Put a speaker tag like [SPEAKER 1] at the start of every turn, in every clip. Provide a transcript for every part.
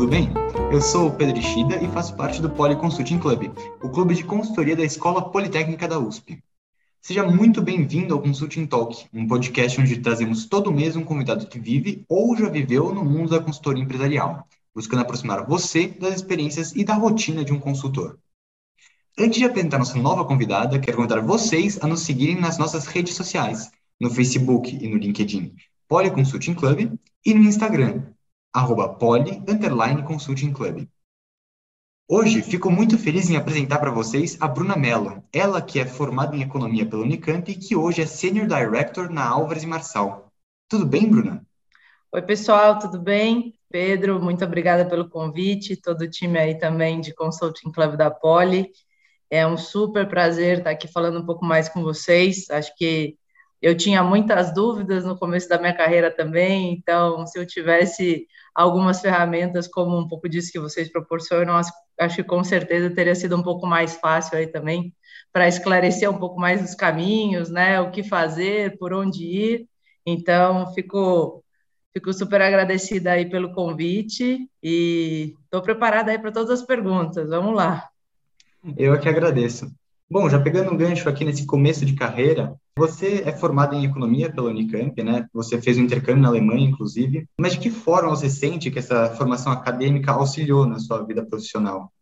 [SPEAKER 1] tudo bem? Eu sou o Pedro Ishida e faço parte do Poly Consulting Club, o clube de consultoria da Escola Politécnica da USP. Seja muito bem-vindo ao Consulting Talk, um podcast onde trazemos todo mês um convidado que vive ou já viveu no mundo da consultoria empresarial, buscando aproximar você das experiências e da rotina de um consultor. Antes de apresentar nossa nova convidada, quero convidar vocês a nos seguirem nas nossas redes sociais, no Facebook e no LinkedIn, Poly Consulting Club, e no Instagram, arroba poly, consulting club. Hoje, fico muito feliz em apresentar para vocês a Bruna Mello, ela que é formada em Economia pela Unicamp e que hoje é Senior Director na Álvares e Marçal. Tudo bem, Bruna?
[SPEAKER 2] Oi, pessoal, tudo bem? Pedro, muito obrigada pelo convite, todo o time aí também de Consulting Club da Poli. É um super prazer estar aqui falando um pouco mais com vocês. Acho que eu tinha muitas dúvidas no começo da minha carreira também, então, se eu tivesse algumas ferramentas, como um pouco disso que vocês proporcionam, acho que com certeza teria sido um pouco mais fácil aí também, para esclarecer um pouco mais os caminhos, né, o que fazer, por onde ir. Então, fico, fico super agradecida aí pelo convite e estou preparada aí para todas as perguntas. Vamos lá.
[SPEAKER 1] Eu é que agradeço. Bom, já pegando um gancho aqui nesse começo de carreira, você é formado em economia pela Unicamp, né? Você fez um intercâmbio na Alemanha, inclusive. Mas de que forma você sente que essa formação acadêmica auxiliou na sua vida profissional?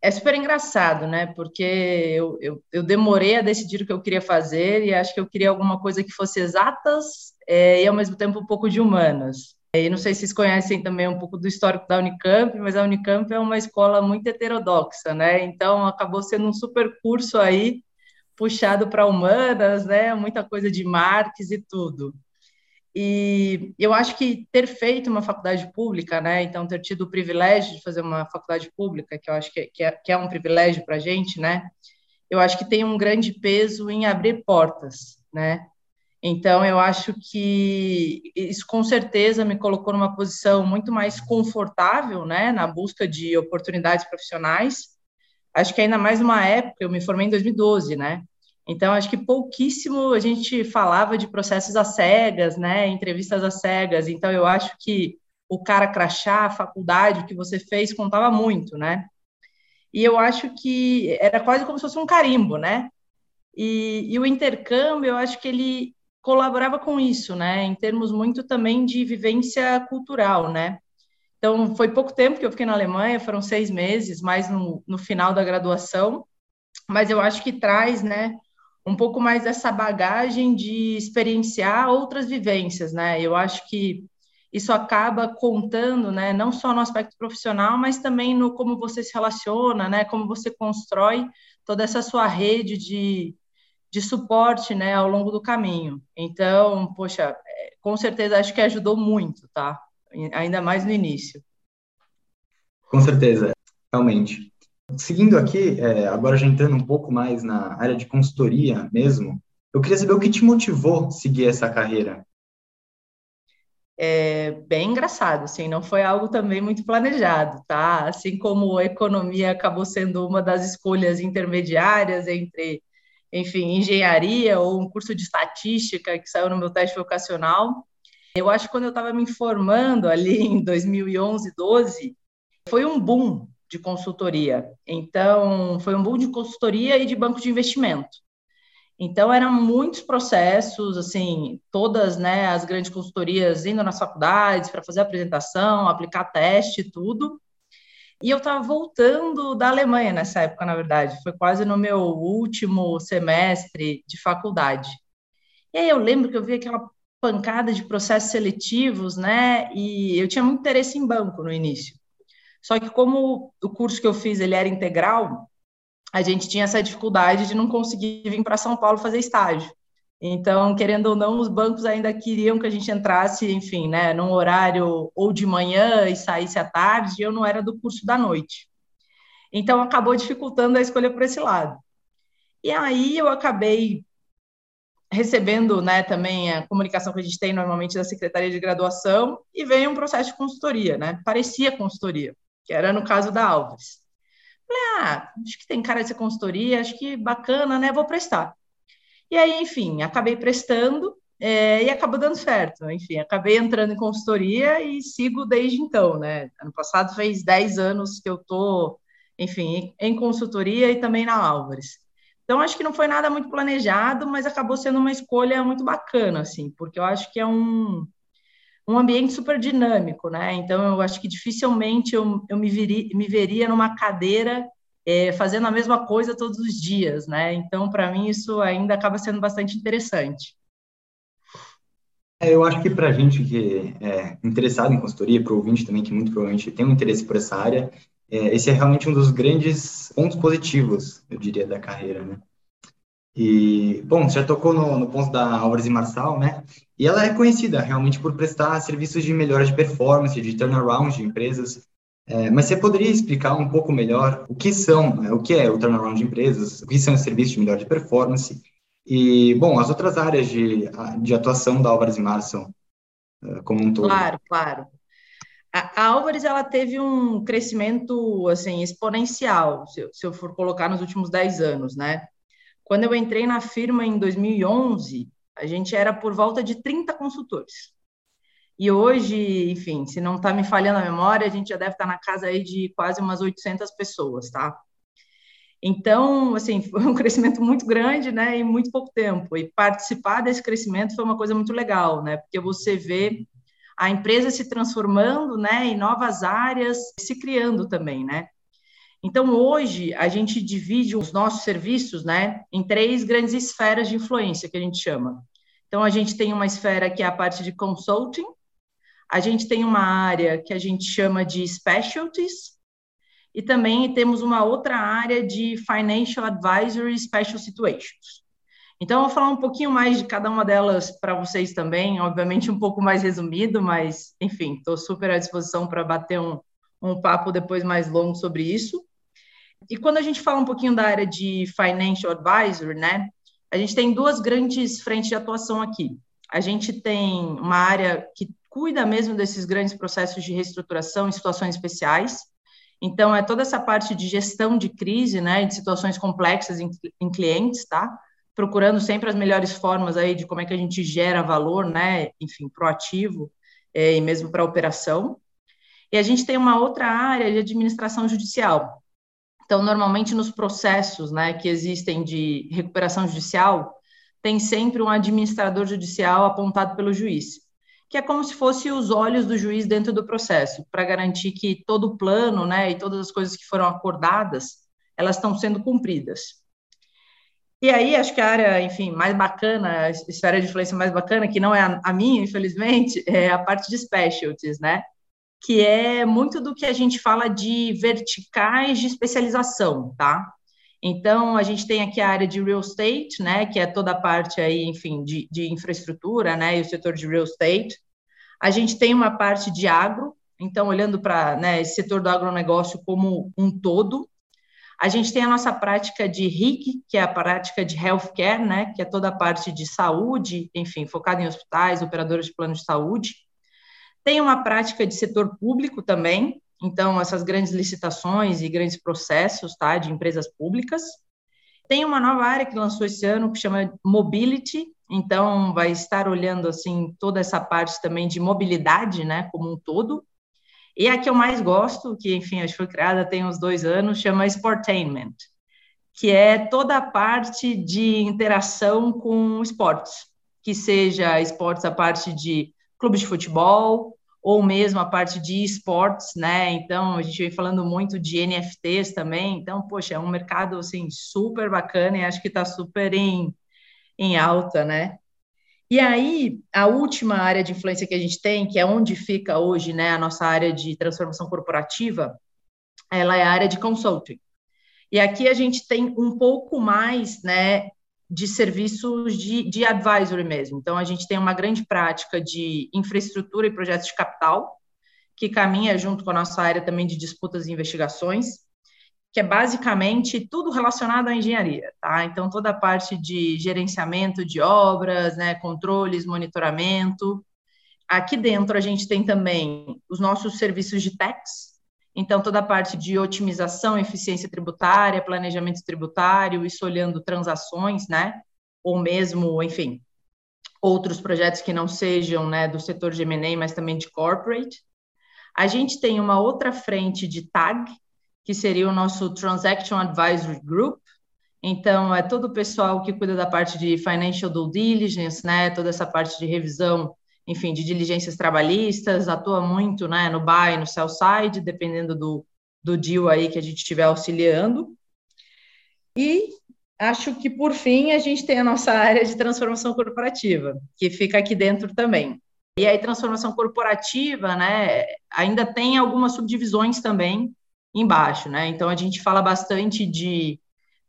[SPEAKER 2] É super engraçado, né? Porque eu, eu, eu demorei a decidir o que eu queria fazer e acho que eu queria alguma coisa que fosse exatas é, e ao mesmo tempo um pouco de humanas. E não sei se vocês conhecem também um pouco do histórico da Unicamp, mas a Unicamp é uma escola muito heterodoxa, né? Então acabou sendo um super curso aí puxado para humanas, né? Muita coisa de Marx e tudo. E eu acho que ter feito uma faculdade pública, né? Então ter tido o privilégio de fazer uma faculdade pública, que eu acho que é, que é um privilégio para a gente, né? Eu acho que tem um grande peso em abrir portas, né? Então, eu acho que isso com certeza me colocou numa posição muito mais confortável, né, na busca de oportunidades profissionais. Acho que ainda mais uma época, eu me formei em 2012, né? Então, acho que pouquíssimo a gente falava de processos às cegas, né, entrevistas às cegas. Então, eu acho que o cara crachá, a faculdade, o que você fez, contava muito, né? E eu acho que era quase como se fosse um carimbo, né? E, e, o intercâmbio, eu acho que ele colaborava com isso, né, em termos muito também de vivência cultural, né. Então, foi pouco tempo que eu fiquei na Alemanha, foram seis meses, mais no, no final da graduação, mas eu acho que traz, né, um pouco mais dessa bagagem de experienciar outras vivências, né, eu acho que isso acaba contando, né, não só no aspecto profissional, mas também no como você se relaciona, né, como você constrói toda essa sua rede de, de suporte, né, ao longo do caminho. Então, poxa, é, com certeza acho que ajudou muito, tá? Ainda mais no início.
[SPEAKER 1] Com certeza, realmente. Seguindo aqui, é, agora já entrando um pouco mais na área de consultoria mesmo, eu queria saber o que te motivou a seguir essa carreira.
[SPEAKER 2] É bem engraçado, assim, não foi algo também muito planejado, tá? Assim como a economia acabou sendo uma das escolhas intermediárias entre enfim, engenharia ou um curso de estatística que saiu no meu teste vocacional. Eu acho que quando eu estava me informando ali em 2011, 12, foi um boom de consultoria. Então, foi um boom de consultoria e de banco de investimento. Então, eram muitos processos, assim, todas né, as grandes consultorias indo nas faculdades para fazer apresentação, aplicar teste, tudo. E eu estava voltando da Alemanha nessa época, na verdade, foi quase no meu último semestre de faculdade. E aí eu lembro que eu vi aquela pancada de processos seletivos, né? E eu tinha muito interesse em banco no início. Só que como o curso que eu fiz ele era integral, a gente tinha essa dificuldade de não conseguir vir para São Paulo fazer estágio. Então, querendo ou não, os bancos ainda queriam que a gente entrasse, enfim, né, num horário ou de manhã e saísse à tarde, e eu não era do curso da noite. Então, acabou dificultando a escolha por esse lado. E aí eu acabei recebendo, né, também a comunicação que a gente tem normalmente da Secretaria de Graduação, e veio um processo de consultoria, né, parecia consultoria, que era no caso da Alves. Falei, ah, acho que tem cara de ser consultoria, acho que bacana, né, vou prestar. E aí, enfim, acabei prestando é, e acabou dando certo. Enfim, acabei entrando em consultoria e sigo desde então, né? Ano passado fez 10 anos que eu tô, enfim, em consultoria e também na Álvares. Então, acho que não foi nada muito planejado, mas acabou sendo uma escolha muito bacana, assim, porque eu acho que é um, um ambiente super dinâmico, né? Então, eu acho que dificilmente eu, eu me, viri, me veria numa cadeira é, fazendo a mesma coisa todos os dias, né? Então, para mim, isso ainda acaba sendo bastante interessante.
[SPEAKER 1] É, eu acho que para a gente que é interessado em consultoria, para o ouvinte também que muito provavelmente tem um interesse por essa área, é, esse é realmente um dos grandes pontos positivos, eu diria, da carreira, né? E, bom, você já tocou no, no ponto da Álvares e Marçal, né? E ela é conhecida realmente por prestar serviços de melhora de performance, de turnaround de empresas. É, mas você poderia explicar um pouco melhor o que são, né, o que é o turnaround de empresas, o que são os serviços de melhora de performance e, bom, as outras áreas de, de atuação da Álvares e Marçal é, como um todo.
[SPEAKER 2] Claro, claro. A, a Álvares, ela teve um crescimento, assim, exponencial, se, se eu for colocar nos últimos 10 anos, né? Quando eu entrei na firma em 2011, a gente era por volta de 30 consultores. E hoje, enfim, se não está me falhando a memória, a gente já deve estar tá na casa aí de quase umas 800 pessoas, tá? Então, assim, foi um crescimento muito grande, né, em muito pouco tempo. E participar desse crescimento foi uma coisa muito legal, né, porque você vê a empresa se transformando, né, em novas áreas, se criando também, né. Então, hoje, a gente divide os nossos serviços né, em três grandes esferas de influência, que a gente chama. Então, a gente tem uma esfera que é a parte de consulting, a gente tem uma área que a gente chama de specialties, e também temos uma outra área de financial advisory special situations. Então, eu vou falar um pouquinho mais de cada uma delas para vocês também, obviamente um pouco mais resumido, mas, enfim, estou super à disposição para bater um, um papo depois mais longo sobre isso. E quando a gente fala um pouquinho da área de financial advisor, né, a gente tem duas grandes frentes de atuação aqui. A gente tem uma área que cuida mesmo desses grandes processos de reestruturação em situações especiais. Então, é toda essa parte de gestão de crise, né, de situações complexas em, em clientes, tá? Procurando sempre as melhores formas aí de como é que a gente gera valor, né, enfim, proativo é, e mesmo para a operação. E a gente tem uma outra área de administração judicial, então, normalmente nos processos né, que existem de recuperação judicial, tem sempre um administrador judicial apontado pelo juiz, que é como se fosse os olhos do juiz dentro do processo, para garantir que todo o plano né, e todas as coisas que foram acordadas, elas estão sendo cumpridas. E aí, acho que a área, enfim, mais bacana, a esfera de influência mais bacana, que não é a, a minha, infelizmente, é a parte de specialties, né? que é muito do que a gente fala de verticais de especialização, tá? Então, a gente tem aqui a área de real estate, né, que é toda a parte aí, enfim, de, de infraestrutura, né, e o setor de real estate. A gente tem uma parte de agro, então, olhando para né, esse setor do agronegócio como um todo. A gente tem a nossa prática de RIC, que é a prática de healthcare, né, que é toda a parte de saúde, enfim, focada em hospitais, operadoras de plano de saúde. Tem uma prática de setor público também, então essas grandes licitações e grandes processos, tá, de empresas públicas. Tem uma nova área que lançou esse ano que chama Mobility, então vai estar olhando assim toda essa parte também de mobilidade, né, como um todo. E a que eu mais gosto, que enfim, acho que foi criada tem uns dois anos, chama Sportainment, que é toda a parte de interação com esportes, que seja esportes a parte de clubes de futebol, ou mesmo a parte de esportes, né? Então, a gente vem falando muito de NFTs também. Então, poxa, é um mercado, assim, super bacana e acho que está super em, em alta, né? E aí, a última área de influência que a gente tem, que é onde fica hoje, né, a nossa área de transformação corporativa, ela é a área de consulting. E aqui a gente tem um pouco mais, né, de serviços de, de advisory mesmo. Então, a gente tem uma grande prática de infraestrutura e projetos de capital, que caminha junto com a nossa área também de disputas e investigações, que é basicamente tudo relacionado à engenharia, tá? Então, toda a parte de gerenciamento de obras, né, controles, monitoramento. Aqui dentro, a gente tem também os nossos serviços de tax, então, toda a parte de otimização, eficiência tributária, planejamento tributário, isso olhando transações, né? Ou mesmo, enfim, outros projetos que não sejam né, do setor de M&A, mas também de corporate. A gente tem uma outra frente de TAG, que seria o nosso Transaction Advisory Group. Então, é todo o pessoal que cuida da parte de financial due diligence, né, toda essa parte de revisão, enfim, de diligências trabalhistas, atua muito né, no buy, no sell side, dependendo do, do deal aí que a gente estiver auxiliando. E acho que, por fim, a gente tem a nossa área de transformação corporativa, que fica aqui dentro também. E aí, transformação corporativa, né, ainda tem algumas subdivisões também embaixo, né? Então, a gente fala bastante de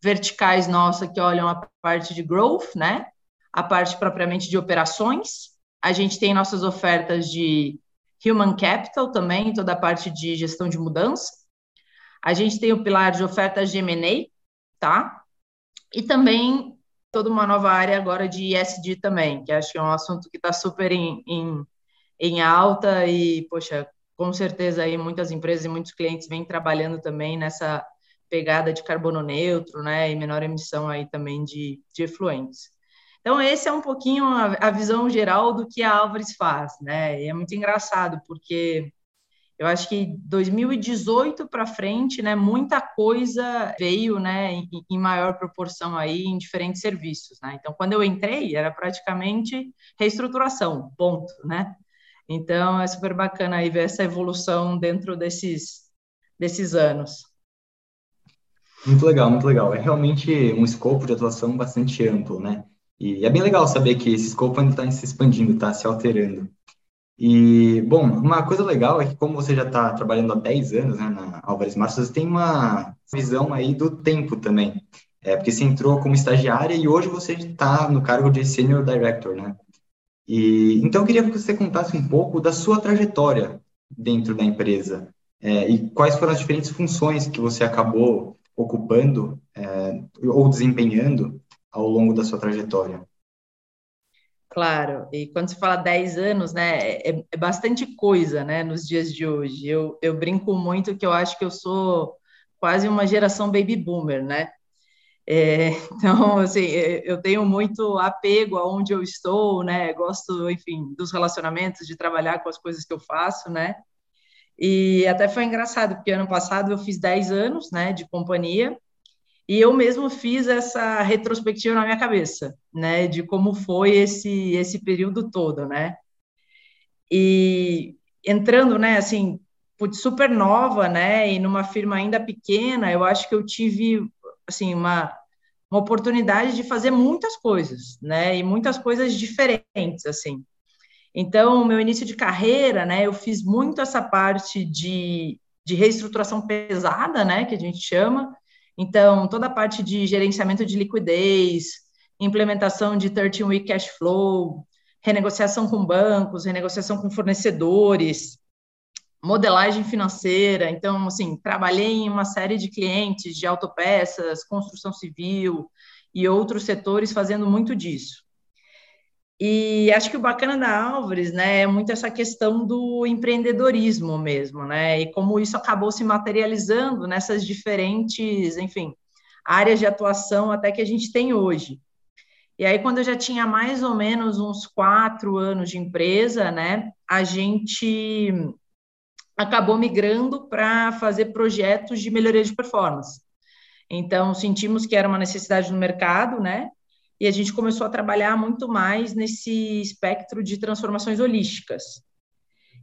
[SPEAKER 2] verticais nossa que olham a parte de growth, né? A parte propriamente de operações. A gente tem nossas ofertas de human capital também, toda a parte de gestão de mudança. A gente tem o pilar de ofertas de M&A, tá? E também toda uma nova área agora de ESG também, que acho que é um assunto que está super em, em, em alta e, poxa, com certeza aí muitas empresas e muitos clientes vêm trabalhando também nessa pegada de carbono neutro, né, e menor emissão aí também de, de efluentes. Então, esse é um pouquinho a, a visão geral do que a Álvares faz, né, e é muito engraçado, porque eu acho que 2018 para frente, né, muita coisa veio, né, em, em, maior proporção aí em diferentes serviços, né? Então, quando eu entrei, era praticamente reestruturação, ponto, né? Então, é super bacana aí ver essa evolução dentro desses, desses anos.
[SPEAKER 1] Muito legal, muito legal. É realmente um escopo de atuação bastante amplo, né? E é bem legal saber que esse escopo ainda está se expandindo, está se alterando. E, bom, uma coisa legal é que como você já está trabalhando há 10 anos né, na Álvares Março, você tem uma visão aí do tempo também. É, porque você entrou como estagiária e hoje você está no cargo de Senior Director, né? E, então, eu queria que você contasse um pouco da sua trajetória dentro da empresa é, e quais foram as diferentes funções que você acabou ocupando é, ou desempenhando ao longo da sua trajetória.
[SPEAKER 2] Claro, e quando se fala 10 anos, né, é, é, bastante coisa, né, nos dias de hoje. Eu, eu brinco muito que eu acho que eu sou quase uma geração baby boomer, né? É, então, assim, é, eu tenho muito apego aonde eu estou, né? Gosto, enfim, dos relacionamentos, de trabalhar com as coisas que eu faço, né? E até foi engraçado, porque ano passado eu fiz 10 anos, né, de companhia, e eu mesmo fiz essa retrospectiva na minha cabeça, né, de como foi esse esse período todo, né? E entrando, né, assim, super nova, né, e numa firma ainda pequena, eu acho que eu tive assim, uma, uma oportunidade de fazer muitas coisas, né? E muitas coisas diferentes, assim. Então, meu início de carreira, né, eu fiz muito essa parte de, de reestruturação pesada, né, que a gente chama. Então, toda a parte de gerenciamento de liquidez, implementação de 13-week cash flow, renegociação com bancos, renegociação com fornecedores, modelagem financeira. Então, assim, trabalhei em uma série de clientes de autopeças, construção civil e outros setores fazendo muito disso. E acho que o bacana da Álvares, né, é muito essa questão do empreendedorismo mesmo, né, e como isso acabou se materializando nessas diferentes, enfim, áreas de atuação até que a gente tem hoje. E aí, quando eu já tinha mais ou menos uns quatro anos de empresa, né, a gente acabou migrando para fazer projetos de melhoria de performance. Então, sentimos que era uma necessidade no mercado, né? E a gente começou a trabalhar muito mais nesse espectro de transformações holísticas.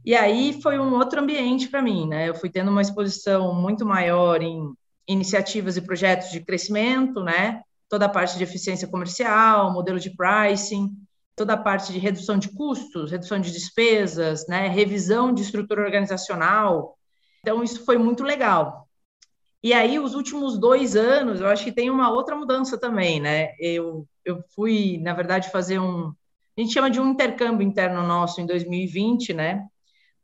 [SPEAKER 2] E aí foi um outro ambiente para mim, né? Eu fui tendo uma exposição muito maior em iniciativas e projetos de crescimento, né? Toda a parte de eficiência comercial, modelo de pricing, toda a parte de redução de custos, redução de despesas, né, revisão de estrutura organizacional. Então, isso foi muito legal. E aí, os últimos dois anos, eu acho que tem uma outra mudança também, né? Eu, eu fui, na verdade, fazer um. A gente chama de um intercâmbio interno nosso em 2020, né?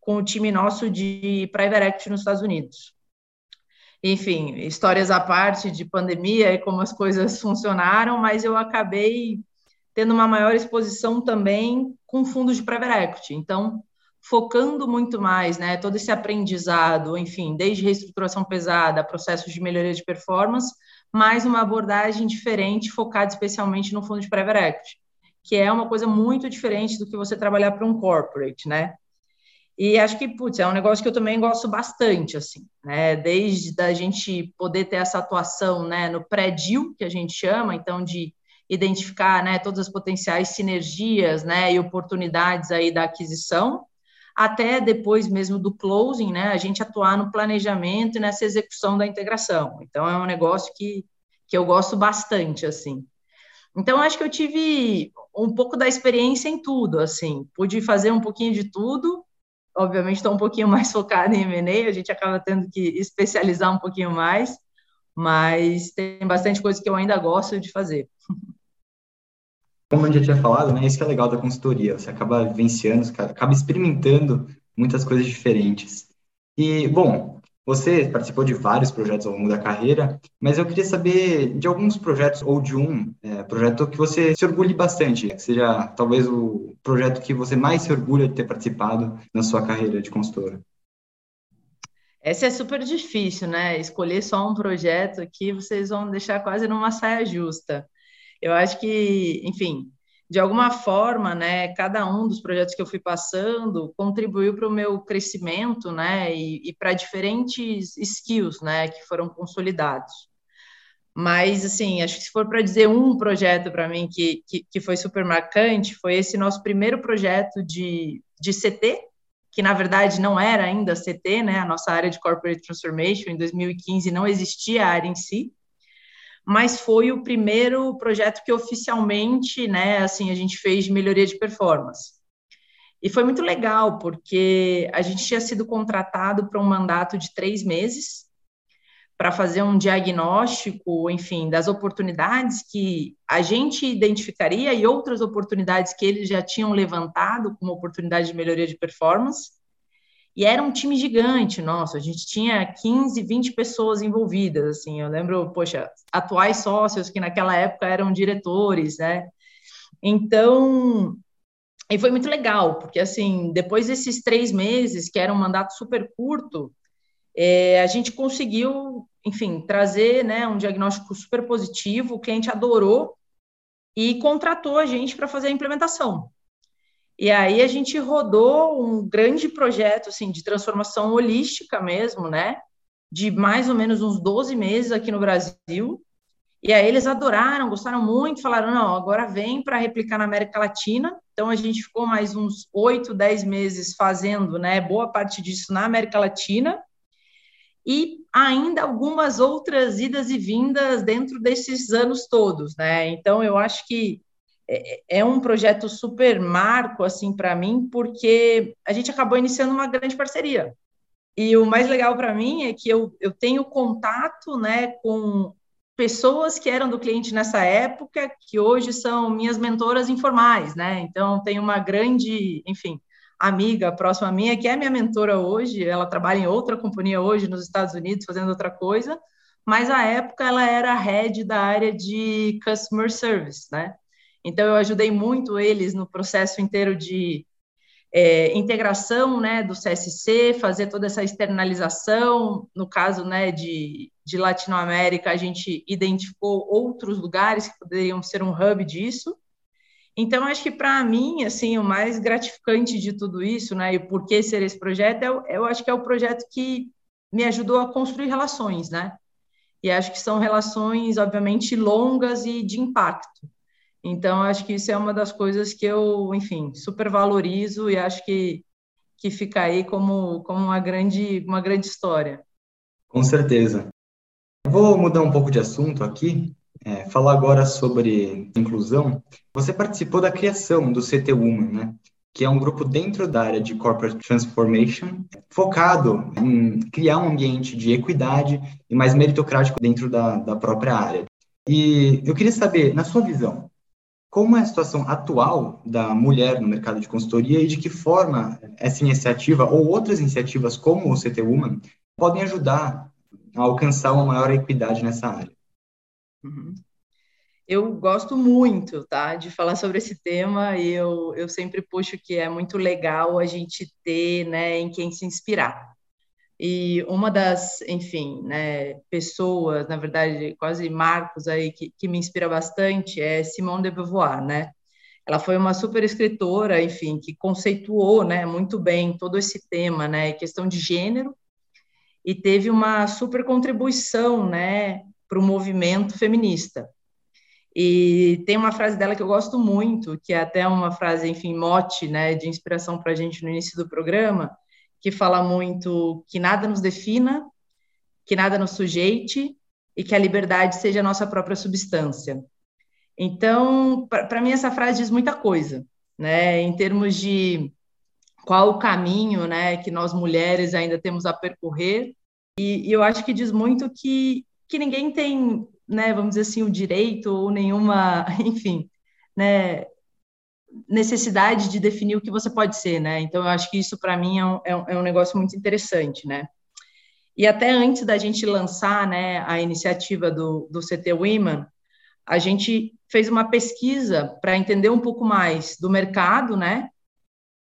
[SPEAKER 2] Com o time nosso de Private Equity nos Estados Unidos. Enfim, histórias à parte de pandemia e como as coisas funcionaram, mas eu acabei tendo uma maior exposição também com fundos de private equity. Então, focando muito mais, né, todo esse aprendizado, enfim, desde reestruturação pesada, processos de melhoria de performance, mais uma abordagem diferente, focada especialmente no fundo de private equity, que é uma coisa muito diferente do que você trabalhar para um corporate, né? E acho que, putz, é um negócio que eu também gosto bastante, assim, né? Desde a gente poder ter essa atuação, né, no pré-deal, que a gente chama, então, de identificar, né, todas as potenciais sinergias, né, e oportunidades aí da aquisição, até depois mesmo do closing, né, a gente atuar no planejamento e nessa execução da integração. Então, é um negócio que, que eu gosto bastante, assim. Então, acho que eu tive um pouco da experiência em tudo, assim, pude fazer um pouquinho de tudo, obviamente estou um pouquinho mais focada em M&A, a gente acaba tendo que especializar um pouquinho mais, mas tem bastante coisa que eu ainda gosto de fazer.
[SPEAKER 1] Como gente já tinha falado, né, isso que é legal da consultoria, você acaba vivenciando, acaba experimentando muitas coisas diferentes. E, bom, você participou de vários projetos ao longo da carreira, mas eu queria saber de alguns projetos ou de um é, projeto que você se orgulhe bastante, que seja talvez o projeto que você mais se orgulha de ter participado na sua carreira de consultora.
[SPEAKER 2] Essa é super difícil, né? Escolher só um projeto aqui, vocês vão deixar quase numa saia justa. Eu acho que, enfim, de alguma forma, né, cada um dos projetos que eu fui passando contribuiu para o meu crescimento, né, e, e para diferentes skills, né, que foram consolidados. Mas, assim, acho que se for para dizer um projeto para mim que, que, que, foi super marcante, foi esse nosso primeiro projeto de, de CT, que na verdade não era ainda CT, né, a nossa área de Corporate Transformation, em 2015 não existia a área em si, mas foi o primeiro projeto que oficialmente, né, assim, a gente fez de melhoria de performance. E foi muito legal, porque a gente tinha sido contratado para um mandato de três meses para fazer um diagnóstico, enfim, das oportunidades que a gente identificaria e outras oportunidades que eles já tinham levantado como oportunidade de melhoria de performance. E era um time gigante, nossa, a gente tinha 15, 20 pessoas envolvidas, assim, eu lembro, poxa, atuais sócios que naquela época eram diretores, né? Então, e foi muito legal, porque, assim, depois desses três meses, que era um mandato super curto, é, a gente conseguiu, enfim, trazer né, um diagnóstico super positivo, o cliente adorou e contratou a gente para fazer a implementação. E aí a gente rodou um grande projeto assim de transformação holística mesmo, né? De mais ou menos uns 12 meses aqui no Brasil. E aí eles adoraram, gostaram muito, falaram: não, agora vem para replicar na América Latina. Então a gente ficou mais uns 8, 10 meses fazendo, né? Boa parte disso na América Latina. E ainda algumas outras idas e vindas dentro desses anos todos, né? Então eu acho que é, é um projeto super marco assim para mim, porque a gente acabou iniciando uma grande parceria. E o mais legal para mim é que eu, eu tenho contato né, com pessoas que eram do cliente nessa época, que hoje são minhas mentoras informais, né? Então, tem uma grande, enfim, amiga próxima minha, que é minha mentora hoje, ela trabalha em outra companhia hoje nos Estados Unidos, fazendo outra coisa, mas à época ela era head da área de Customer Service, né? Então, eu ajudei muito eles no processo inteiro de é, integração né, do CSC, fazer toda essa externalização. No caso né, de, de Latinoamérica, a gente identificou outros lugares que poderiam ser um hub disso. Então, acho que para mim, assim, o mais gratificante de tudo isso, né, e por que ser esse projeto, eu, eu acho que é o projeto que me ajudou a construir relações, né? E acho que são relações, obviamente, longas e de impacto. Então, acho que isso é uma das coisas que eu, enfim, super valorizo e acho que, que fica aí como, como uma, grande, uma grande história.
[SPEAKER 1] Com certeza. Vou mudar um pouco de assunto aqui, é, falar agora sobre inclusão. Você participou da criação do CT Woman, né? que é um grupo dentro da área de Corporate Transformation, focado em criar um ambiente de equidade e mais meritocrático dentro da, da própria área. E eu queria saber, na sua visão, como é a situação atual da mulher no mercado de consultoria e de que forma essa iniciativa ou outras iniciativas como o CT Woman podem ajudar a alcançar uma maior equidade nessa área.
[SPEAKER 2] Uhum. Eu gosto muito, tá, de falar sobre esse tema e eu, eu sempre puxo que é muito legal a gente ter, né, em quem se inspirar. E uma das, enfim, né, pessoas, na verdade, quase marcos aí que, que me inspira bastante é Simone de Beauvoir, né? ela foi uma super escritora, enfim, que conceituou, né, muito bem todo esse tema, né, questão de gênero, e teve uma super contribuição, né, para o movimento feminista. E tem uma frase dela que eu gosto muito, que é até uma frase, enfim, mote, né, de inspiração para a gente no início do programa, que fala muito que nada nos defina, que nada nos sujeite e que a liberdade seja a nossa própria substância. Então, para mim essa frase diz muita coisa, né, em termos de qual o caminho, né, que nós mulheres ainda temos a percorrer e, e eu acho que diz muito que, que ninguém tem, né, vamos dizer assim, o direito ou nenhuma, enfim, né, necessidade de definir o que você pode ser, né? Então, eu acho que isso, para mim, é um, é, é um negócio muito interessante, né? E até antes da gente lançar né, a iniciativa do, do CT Women, a gente fez uma pesquisa para entender um pouco mais do mercado, né?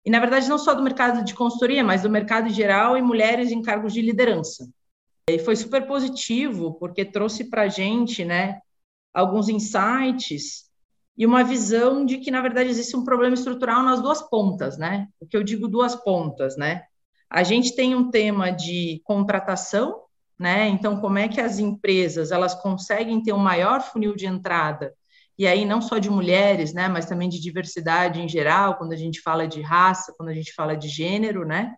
[SPEAKER 2] E, na verdade, não só do mercado de consultoria, mas do mercado geral e mulheres em cargos de liderança. E foi super positivo, porque trouxe para a gente né, alguns insights e uma visão de que, na verdade, existe um problema estrutural nas duas pontas, né? O que eu digo duas pontas, né? A gente tem um tema de contratação, né? Então, como é que as empresas elas conseguem ter um maior funil de entrada e aí não só de mulheres, né, mas também de diversidade em geral, quando a gente fala de raça, quando a gente fala de gênero, né?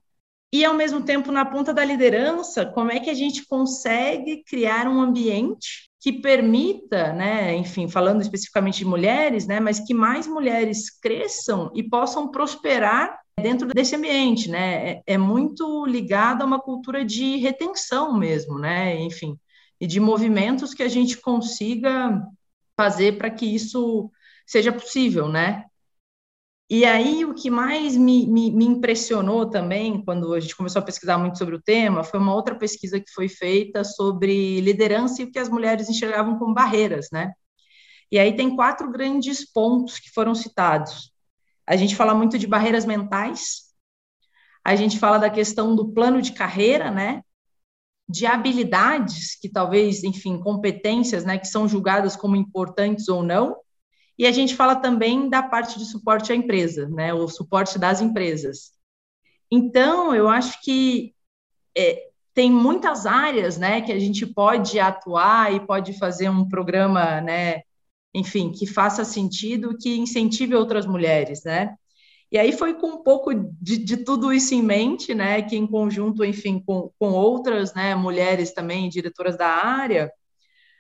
[SPEAKER 2] E ao mesmo tempo na ponta da liderança, como é que a gente consegue criar um ambiente que permita, né, enfim, falando especificamente de mulheres, né, mas que mais mulheres cresçam e possam prosperar dentro desse ambiente, né? É, é muito ligado a uma cultura de retenção mesmo, né? Enfim, e de movimentos que a gente consiga fazer para que isso seja possível, né? E aí, o que mais me, me, me, impressionou também, quando a gente começou a pesquisar muito sobre o tema, foi uma outra pesquisa que foi feita sobre liderança e o que as mulheres enxergavam como barreiras, né? E aí tem quatro grandes pontos que foram citados. A gente fala muito de barreiras mentais, a gente fala da questão do plano de carreira, né? de habilidades que talvez, enfim, competências, né, que são julgadas como importantes ou não. E a gente fala também da parte de suporte à empresa, né, o suporte das empresas. Então, eu acho que é, tem muitas áreas, né, que a gente pode atuar e pode fazer um programa, né, enfim, que faça sentido, que incentive outras mulheres, né? E aí foi com um pouco de, de, tudo isso em mente, né, que em conjunto, enfim, com, com outras né, mulheres também, diretoras da área,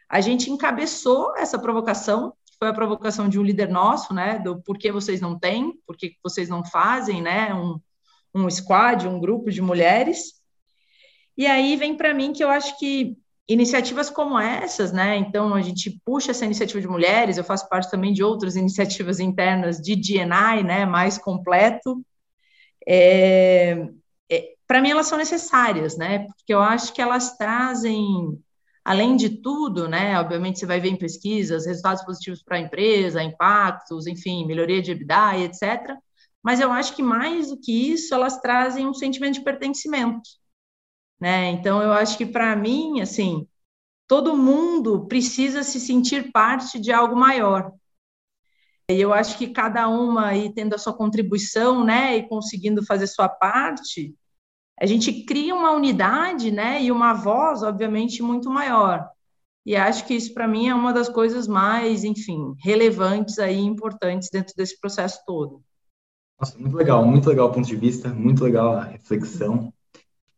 [SPEAKER 2] a gente encabeçou essa provocação, foi a provocação de um líder nosso, né, do por que vocês não têm, por que vocês não fazem, né, um, um squad, um grupo de mulheres. E aí vem para mim que eu acho que iniciativas como essas, né? Então a gente puxa essa iniciativa de mulheres, eu faço parte também de outras iniciativas internas de DNI, né? Mais completo. É, é, Para mim elas são necessárias, né? Porque eu acho que elas trazem, além de tudo, né? Obviamente você vai ver em pesquisas resultados positivos para a empresa, impactos, enfim, melhoria de EBITDA, etc. Mas eu acho que mais do que isso, elas trazem um sentimento de pertencimento né? Então eu acho que para mim, assim, todo mundo precisa se sentir parte de algo maior. E eu acho que cada uma aí tendo a sua contribuição, né, e conseguindo fazer sua parte, a gente cria uma unidade, né, e uma voz, obviamente, muito maior. E acho que isso para mim é uma das coisas mais, enfim, relevantes aí, importantes dentro desse processo todo.
[SPEAKER 1] Nossa, muito legal, muito legal o ponto de vista, muito legal a reflexão.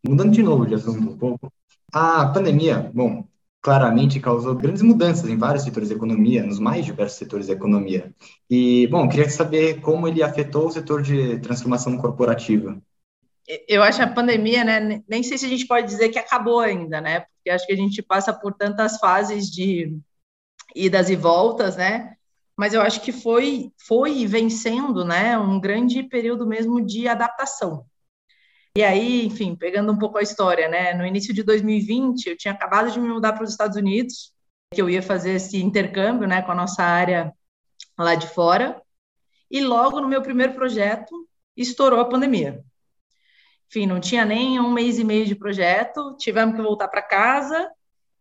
[SPEAKER 1] Mudando de novo de assunto um pouco, a pandemia, bom, claramente causou grandes mudanças em vários setores da economia, nos mais diversos setores da economia. E, bom, queria saber como ele afetou o setor de transformação corporativa.
[SPEAKER 2] Eu acho a pandemia, né, nem sei se a gente pode dizer que acabou ainda, né, porque acho que a gente passa por tantas fases de idas e voltas, né, mas eu acho que foi, foi vencendo, né, um grande período mesmo de adaptação. E aí, enfim, pegando um pouco a história, né? No início de 2020, eu tinha acabado de me mudar para os Estados Unidos, que eu ia fazer esse intercâmbio, né, com a nossa área lá de fora. E logo no meu primeiro projeto, estourou a pandemia. Enfim, não tinha nem um mês e meio de projeto, tivemos que voltar para casa.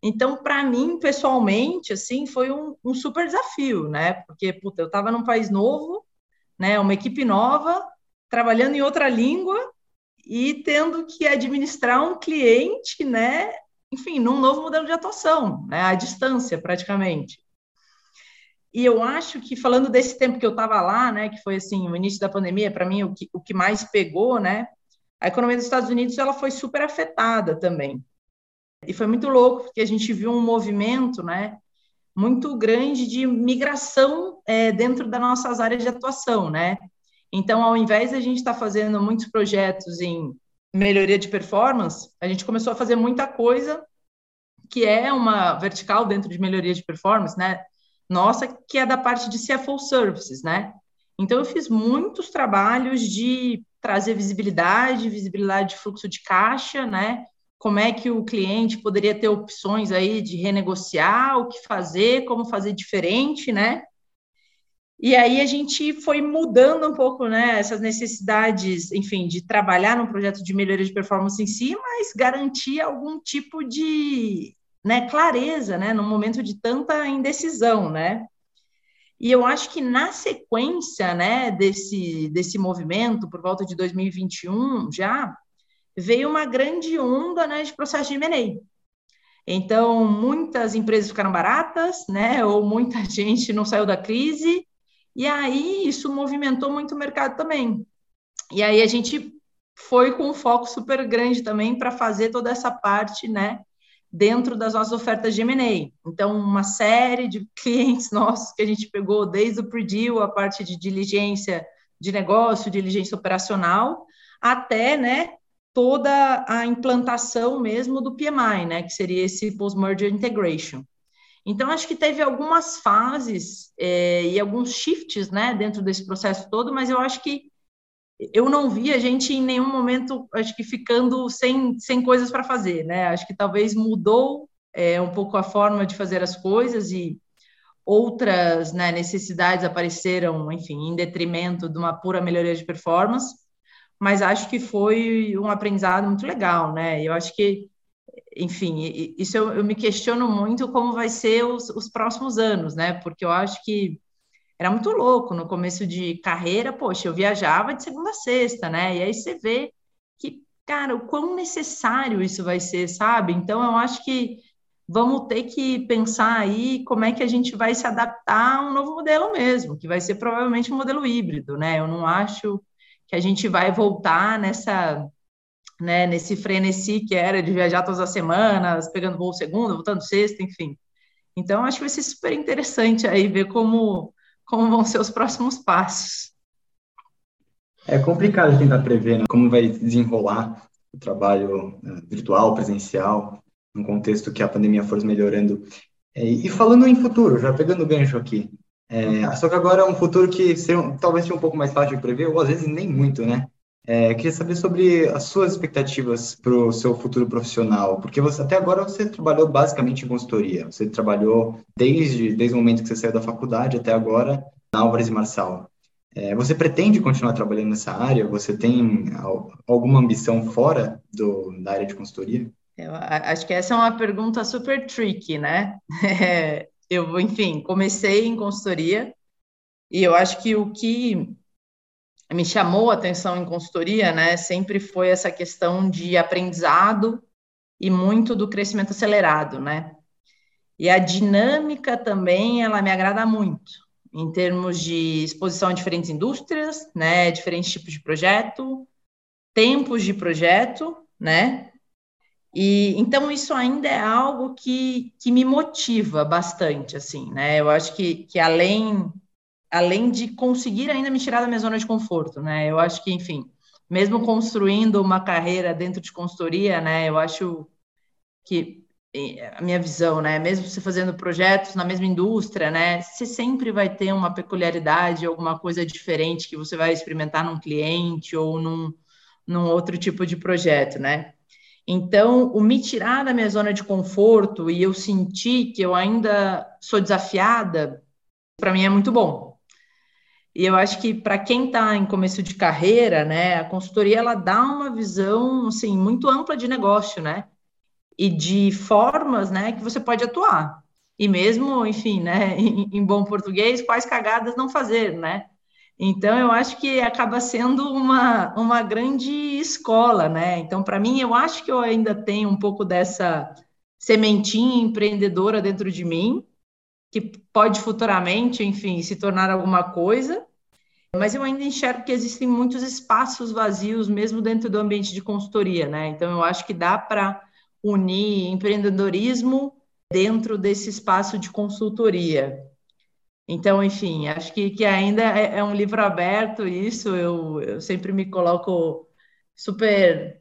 [SPEAKER 2] Então, para mim, pessoalmente, assim, foi um, um, super desafio, né? Porque, puta, eu estava num país novo, né? Uma equipe nova, trabalhando em outra língua e tendo que administrar um cliente, né? Enfim, num novo modelo de atuação, né? À distância, praticamente. E eu acho que, falando desse tempo que eu estava lá, né? Que foi, assim, o início da pandemia, para mim, o que, o que mais pegou, né? A economia dos Estados Unidos, ela foi super afetada também. E foi muito louco, porque a gente viu um movimento, né? muito grande de migração é, dentro das nossas áreas de atuação, né? Então, ao invés de a gente estar tá fazendo muitos projetos em melhoria de performance, a gente começou a fazer muita coisa que é uma vertical dentro de melhoria de performance, né? Nossa, que é da parte de CFO Services, né? Então, eu fiz muitos trabalhos de trazer visibilidade, visibilidade de fluxo de caixa, né? como é que o cliente poderia ter opções aí de renegociar, o que fazer, como fazer diferente, né? E aí a gente foi mudando um pouco, né, essas necessidades, enfim, de trabalhar num projeto de melhoria de performance em si, mas garantir algum tipo de, né, clareza, né, no momento de tanta indecisão, né? E eu acho que na sequência, né, desse desse movimento, por volta de 2021, já veio uma grande onda né, de processo de M&A. Então, muitas empresas ficaram baratas, né, ou muita gente não saiu da crise, e aí isso movimentou muito o mercado também. E aí a gente foi com um foco super grande também para fazer toda essa parte, né, dentro das nossas ofertas de M&A. Então, uma série de clientes nossos que a gente pegou desde o pre-deal, a parte de diligência de negócio, diligência operacional, até, né, toda a implantação mesmo do PMI, né, que seria esse post-merger integration. Então, acho que teve algumas fases é, e alguns shifts, né, dentro desse processo todo, mas eu acho que eu não vi a gente em nenhum momento, acho que ficando sem, sem coisas para fazer, né, acho que talvez mudou é, um pouco a forma de fazer as coisas e outras né, necessidades apareceram, enfim, em detrimento de uma pura melhoria de performance, mas acho que foi um aprendizado muito legal, né? Eu acho que, enfim, isso eu, eu me questiono muito como vai ser os, os, próximos anos, né? Porque eu acho que era muito louco no começo de carreira, poxa, eu viajava de segunda a sexta, né? E aí você vê que, cara, o quão necessário isso vai ser, sabe? Então eu acho que vamos ter que pensar aí como é que a gente vai se adaptar a um novo modelo mesmo, que vai ser provavelmente um modelo híbrido, né? Eu não acho que a gente vai voltar nessa, né, nesse frenesi que era de viajar todas as semanas, pegando voo segunda, voltando sexta, enfim. Então, acho que vai ser super interessante aí ver como, como vão ser os próximos passos.
[SPEAKER 1] É complicado tentar prever né, como vai desenrolar o trabalho uh, virtual, presencial, num contexto que a pandemia for melhorando. É, e falando em futuro, já pegando o gancho aqui, é, só que agora é um futuro que talvez seja um pouco mais fácil de prever, ou às vezes nem muito, né? É, queria saber sobre as suas expectativas para o seu futuro profissional, porque você até agora você trabalhou basicamente em consultoria. Você trabalhou desde, desde o momento que você saiu da faculdade até agora na Álvares e Marçal. É, você pretende continuar trabalhando nessa área? Você tem alguma ambição fora do, da área de consultoria?
[SPEAKER 2] Eu acho que essa é uma pergunta super tricky, né? Eu, enfim, comecei em consultoria e eu acho que o que me chamou a atenção em consultoria, né, sempre foi essa questão de aprendizado e muito do crescimento acelerado, né? E a dinâmica também, ela me agrada muito, em termos de exposição a diferentes indústrias, né, diferentes tipos de projeto, tempos de projeto, né? E então isso ainda é algo que, que me motiva bastante, assim, né? Eu acho que, que além além de conseguir ainda me tirar da minha zona de conforto, né? Eu acho que, enfim, mesmo construindo uma carreira dentro de consultoria, né? Eu acho que a minha visão, né? Mesmo você fazendo projetos na mesma indústria, né? Você sempre vai ter uma peculiaridade, alguma coisa diferente que você vai experimentar num cliente ou num, num outro tipo de projeto, né? Então, o me tirar da minha zona de conforto e eu sentir que eu ainda sou desafiada, para mim é muito bom. E eu acho que para quem está em começo de carreira, né, a consultoria ela dá uma visão assim muito ampla de negócio, né? E de formas, né, que você pode atuar. E mesmo, enfim, né, em, em bom português, quais cagadas não fazer, né? Então, eu acho que acaba sendo uma, uma grande escola, né? Então, para mim, eu acho que eu ainda tenho um pouco dessa sementinha empreendedora dentro de mim, que pode futuramente, enfim, se tornar alguma coisa, mas eu ainda enxergo que existem muitos espaços vazios, mesmo dentro do ambiente de consultoria, né? Então, eu acho que dá para unir empreendedorismo dentro desse espaço de consultoria. Então, enfim, acho que, que ainda é, é um livro aberto, isso eu, eu sempre me coloco super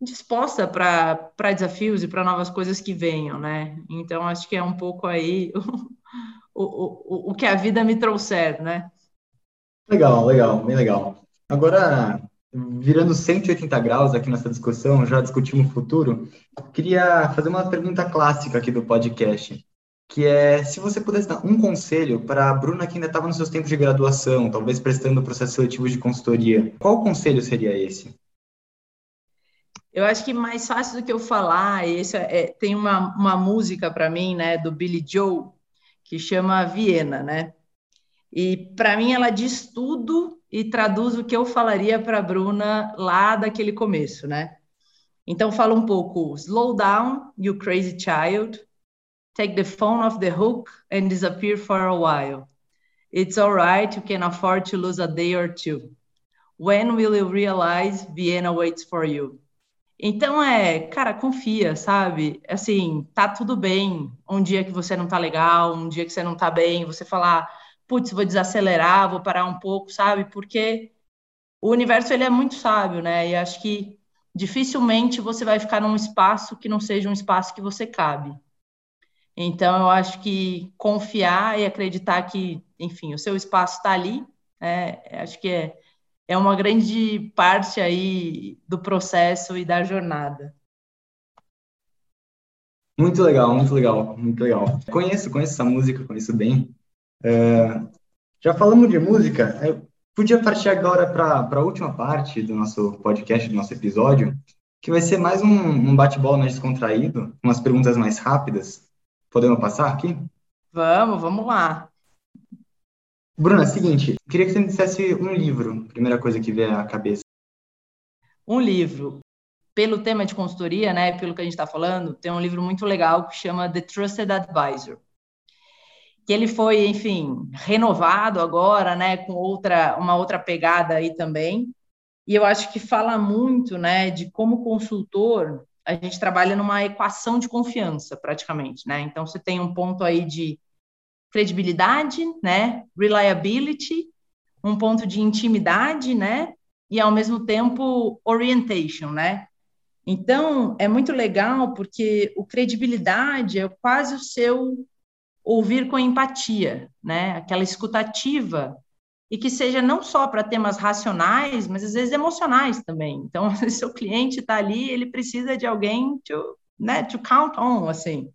[SPEAKER 2] disposta para desafios e para novas coisas que venham, né? Então, acho que é um pouco aí o, o, o, o que a vida me trouxer, né?
[SPEAKER 1] Legal, legal, bem legal. Agora, virando 180 graus aqui nessa discussão, já discutimos o futuro, queria fazer uma pergunta clássica aqui do podcast, que é se você pudesse dar um conselho para a Bruna que ainda estava nos seus tempos de graduação, talvez prestando processo seletivo de consultoria, qual conselho seria esse?
[SPEAKER 2] Eu acho que mais fácil do que eu falar, esse é, é tem uma, uma música para mim, né, do Billy Joe, que chama Viena, né? E para mim ela diz tudo e traduz o que eu falaria para a Bruna lá daquele começo, né? Então fala um pouco, slow down, you crazy child. Take the phone off the hook and disappear for a while. It's all right, you can afford to lose a day or two. When will you realize Vienna waits for you? Então é, cara, confia, sabe? Assim, tá tudo bem. Um dia que você não tá legal, um dia que você não tá bem, você falar, putz, vou desacelerar, vou parar um pouco, sabe? Porque o universo ele é muito sábio, né? E acho que dificilmente você vai ficar num espaço que não seja um espaço que você cabe. Então, eu acho que confiar e acreditar que, enfim, o seu espaço está ali, é, acho que é, é uma grande parte aí do processo e da jornada.
[SPEAKER 1] Muito legal, muito legal, muito legal. Conheço, conheço essa música, conheço bem. É, já falamos de música, eu podia partir agora para a última parte do nosso podcast, do nosso episódio, que vai ser mais um, um bate-bola mais descontraído, umas perguntas mais rápidas. Podemos passar aqui?
[SPEAKER 2] Vamos, vamos lá.
[SPEAKER 1] Bruna, é seguinte, queria que você me dissesse um livro, primeira coisa que vier à cabeça.
[SPEAKER 2] Um livro. Pelo tema de consultoria, né, pelo que a gente está falando, tem um livro muito legal que chama The Trusted Advisor. Que ele foi, enfim, renovado agora, né, com outra, uma outra pegada aí também. E eu acho que fala muito, né, de como consultor a gente trabalha numa equação de confiança, praticamente, né? Então, você tem um ponto aí de credibilidade, né? Reliability, um ponto de intimidade, né? E, ao mesmo tempo, orientation, né? Então, é muito legal porque o credibilidade é quase o seu ouvir com empatia, né? Aquela escutativa e que seja não só para temas racionais, mas às vezes emocionais também. Então, se seu cliente está ali, ele precisa de alguém to, né, to count on, assim.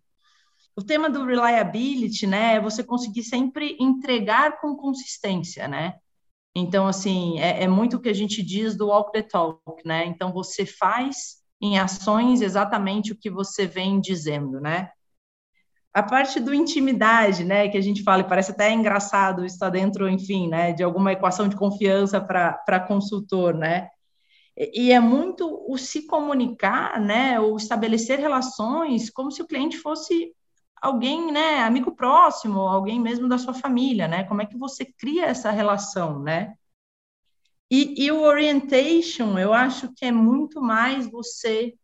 [SPEAKER 2] O tema do reliability, né, é você conseguir sempre entregar com consistência, né? Então, assim, é, é muito o que a gente diz do walk the talk, né? Então, você faz em ações exatamente o que você vem dizendo, né? A parte do intimidade, né, que a gente fala, e parece até engraçado estar dentro, enfim, né, de alguma equação de confiança para consultor, né, e é muito o se comunicar, né, ou estabelecer relações como se o cliente fosse alguém, né, amigo próximo, alguém mesmo da sua família, né, como é que você cria essa relação, né, e, e o orientation, eu acho que é muito mais você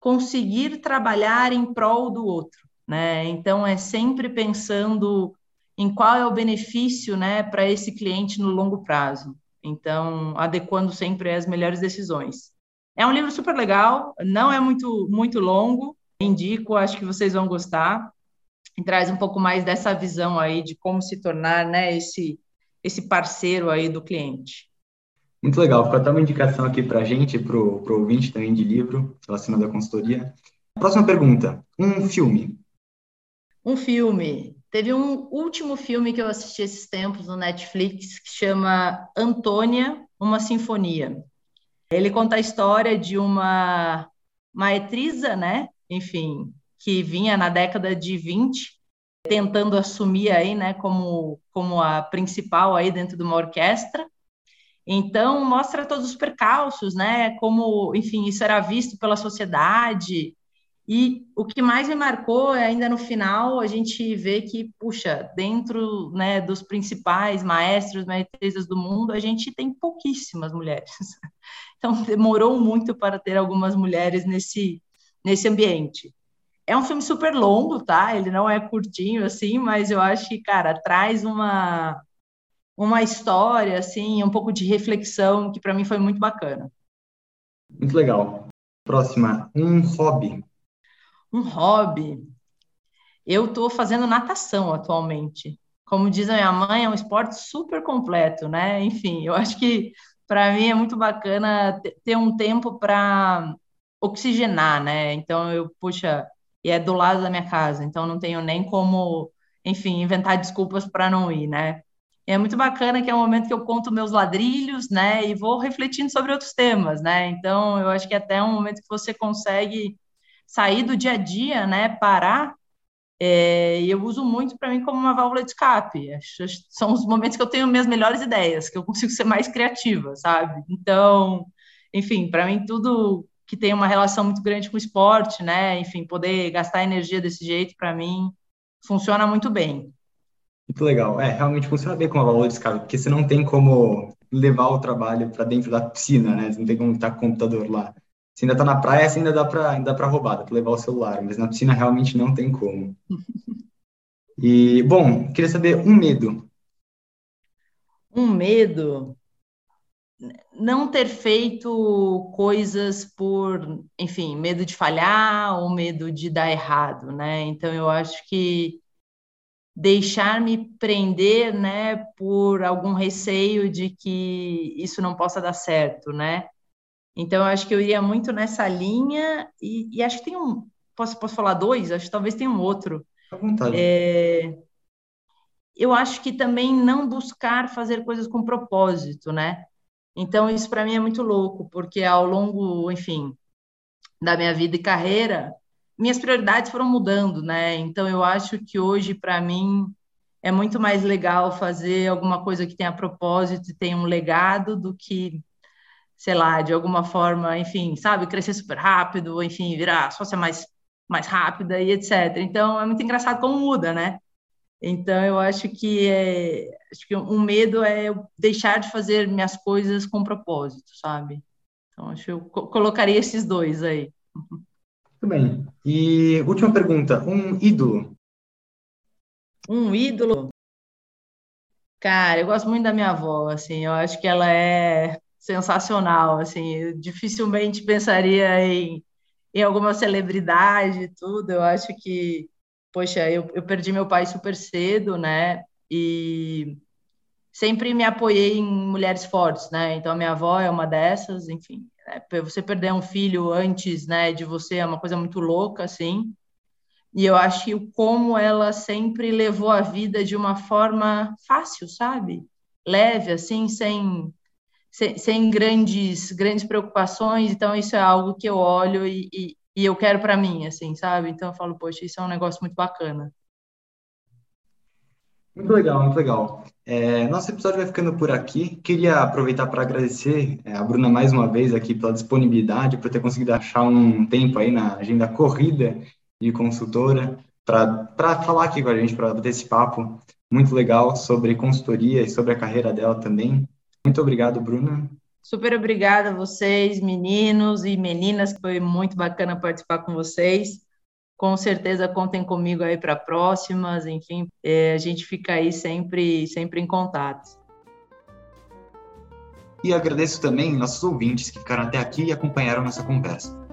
[SPEAKER 2] conseguir trabalhar em prol do outro, né? Então é sempre pensando em qual é o benefício, né, para esse cliente no longo prazo. Então, adequando sempre as melhores decisões. É um livro super legal, não é muito muito longo, indico, acho que vocês vão gostar. E traz um pouco mais dessa visão aí de como se tornar, né, esse esse parceiro aí do cliente.
[SPEAKER 1] Muito legal, ficou até uma indicação aqui para a gente, para o ouvinte também de livro relacionado à consultoria. Próxima pergunta: um filme
[SPEAKER 2] um filme. Teve um último filme que eu assisti esses tempos no Netflix que chama Antônia, uma sinfonia. Ele conta a história de uma maetrisa, né? Enfim, que vinha na década de 20 tentando assumir aí, né, como como a principal aí dentro de uma orquestra. Então, mostra todos os percalços, né? Como, enfim, isso era visto pela sociedade. E o que mais me marcou é ainda no final a gente vê que, puxa, dentro né, dos principais maestros, maestresas do mundo, a gente tem pouquíssimas mulheres. Então, demorou muito para ter algumas mulheres nesse, nesse ambiente. É um filme super longo, tá? Ele não é curtinho assim, mas eu acho que, cara, traz uma, uma história, assim, um pouco de reflexão que para mim foi muito bacana.
[SPEAKER 1] Muito legal. Próxima, um hobby.
[SPEAKER 2] Um hobby. Eu estou fazendo natação atualmente. Como diz a minha mãe, é um esporte super completo, né? Enfim, eu acho que para mim é muito bacana ter um tempo para oxigenar, né? Então eu, puxa, e é do lado da minha casa, então não tenho nem como, enfim, inventar desculpas para não ir, né? é muito bacana que é um momento que eu conto meus ladrilhos, né, e vou refletindo sobre outros temas, né? Então, eu acho que é até um momento que você consegue sair do dia a dia, né, parar. É, eu uso muito para mim como uma válvula de escape. São os momentos que eu tenho minhas melhores ideias, que eu consigo ser mais criativa, sabe? Então, enfim, para mim tudo que tem uma relação muito grande com o esporte, né? Enfim, poder gastar energia desse jeito para mim funciona muito bem.
[SPEAKER 1] Muito legal. É, realmente funciona bem com a válvula de escape, porque você não tem como levar o trabalho para dentro da piscina, né? Você não tem como estar com o computador lá. Se ainda está na praia, você ainda dá para ainda dá para roubar, dá para levar o celular, mas na piscina realmente não tem como. E, bom, queria saber um medo.
[SPEAKER 2] Um medo? Não ter feito coisas por, enfim, medo de falhar ou medo de dar errado, né? Então, eu acho que deixar-me prender, né, por algum receio de que isso não possa dar certo, né? Então, eu acho que eu iria muito nessa linha e, e acho que tem um, posso, posso falar dois? Acho que talvez tenha um outro.
[SPEAKER 1] À vontade.
[SPEAKER 2] É, eu acho que também não buscar fazer coisas com propósito, né? Então, isso para mim é muito louco, porque ao longo, enfim, da minha vida e carreira, minhas prioridades foram mudando, né? Então eu acho que hoje para mim é muito mais legal fazer alguma coisa que tenha propósito e tenha um legado do que, sei lá, de alguma forma, enfim, sabe, crescer super rápido, enfim, virar sócia mais mais rápida e etc. Então é muito engraçado como muda, né? Então eu acho que é, acho que um medo é eu deixar de fazer minhas coisas com propósito, sabe? Então acho que eu colocaria esses dois aí.
[SPEAKER 1] Muito bem. E última pergunta, um ídolo.
[SPEAKER 2] Um ídolo? Cara, eu gosto muito da minha avó, assim, eu acho que ela é sensacional, assim, dificilmente pensaria em, em alguma celebridade e tudo, eu acho que, poxa, eu, eu perdi meu pai super cedo, né, e sempre me apoiei em mulheres fortes, né, então a minha avó é uma dessas, enfim, né? Você perder um filho antes, né, de você é uma coisa muito louca, assim. E eu acho que como ela sempre levou a vida de uma forma fácil, sabe? Leve, assim, sem, sem, sem grandes, grandes preocupações. Então, isso é algo que eu olho e, e, e eu quero para mim, assim, sabe? Então, eu falo, poxa, isso é um negócio muito bacana.
[SPEAKER 1] Muito legal, muito legal. É, nosso episódio vai ficando por aqui. Queria aproveitar para agradecer é, a Bruna mais uma vez aqui pela disponibilidade, por ter conseguido achar um tempo aí na agenda corrida de consultora para falar aqui com a gente, para ter esse papo muito legal sobre consultoria e sobre a carreira dela também. Muito obrigado, Bruna.
[SPEAKER 2] Super obrigada a vocês, meninos e meninas, foi muito bacana participar com vocês com certeza contem comigo aí para próximas, enfim, é, a gente fica aí sempre, sempre em contato.
[SPEAKER 1] E agradeço também nossos ouvintes que ficaram até aqui e acompanharam nossa conversa.